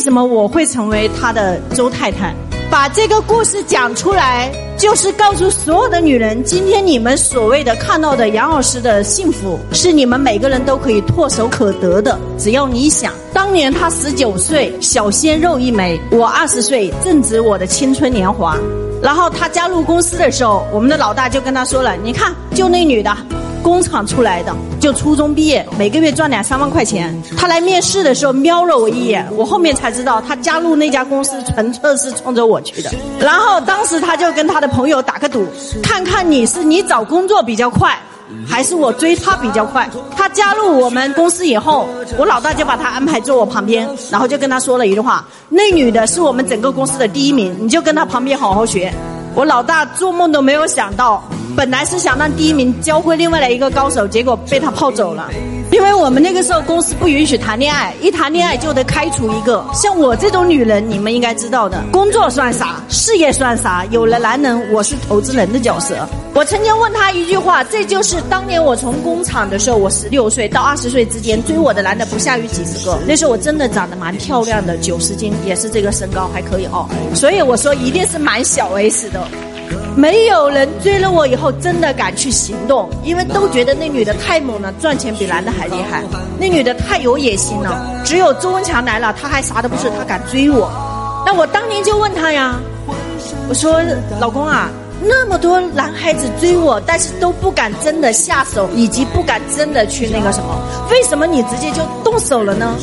为什么我会成为他的周太太？把这个故事讲出来，就是告诉所有的女人，今天你们所谓的看到的杨老师的幸福，是你们每个人都可以唾手可得的。只要你想，当年他十九岁，小鲜肉一枚；我二十岁，正值我的青春年华。然后他加入公司的时候，我们的老大就跟他说了：“你看，就那女的。”工厂出来的，就初中毕业，每个月赚两三万块钱。他来面试的时候瞄了我一眼，我后面才知道他加入那家公司纯粹是冲着我去的。然后当时他就跟他的朋友打个赌，看看你是你找工作比较快，还是我追他比较快。他加入我们公司以后，我老大就把他安排坐我旁边，然后就跟他说了一句话：那女的是我们整个公司的第一名，你就跟他旁边好好学。我老大做梦都没有想到。本来是想让第一名教会另外的一个高手，结果被他泡走了。因为我们那个时候公司不允许谈恋爱，一谈恋爱就得开除一个。像我这种女人，你们应该知道的，工作算啥，事业算啥？有了男人，我是投资人的角色。我曾经问他一句话，这就是当年我从工厂的时候，我十六岁到二十岁之间追我的男的不下于几十个。那时候我真的长得蛮漂亮的，九十斤，也是这个身高还可以哦。所以我说一定是蛮小 S 的。没有人追了我以后真的敢去行动，因为都觉得那女的太猛了，赚钱比男的还厉害。那女的太有野心了，只有周文强来了，她还啥都不是，她敢追我。那我当年就问她呀，我说老公啊，那么多男孩子追我，但是都不敢真的下手，以及不敢真的去那个什么，为什么你直接就动手了呢？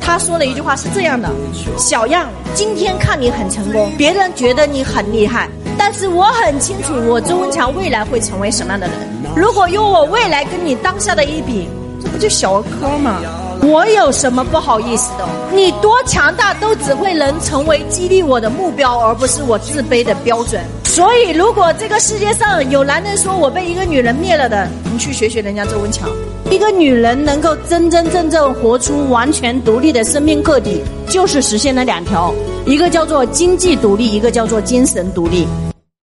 他说了一句话是这样的：小样，今天看你很成功，别人觉得你很厉害。但是我很清楚，我周文强未来会成为什么样的人。如果用我未来跟你当下的一比，这不就小儿科吗？我有什么不好意思的？你多强大都只会能成为激励我的目标，而不是我自卑的标准。所以，如果这个世界上有男人说我被一个女人灭了的，你去学学人家周文强。一个女人能够真真正正活出完全独立的生命个体，就是实现了两条：一个叫做经济独立，一个叫做精神独立。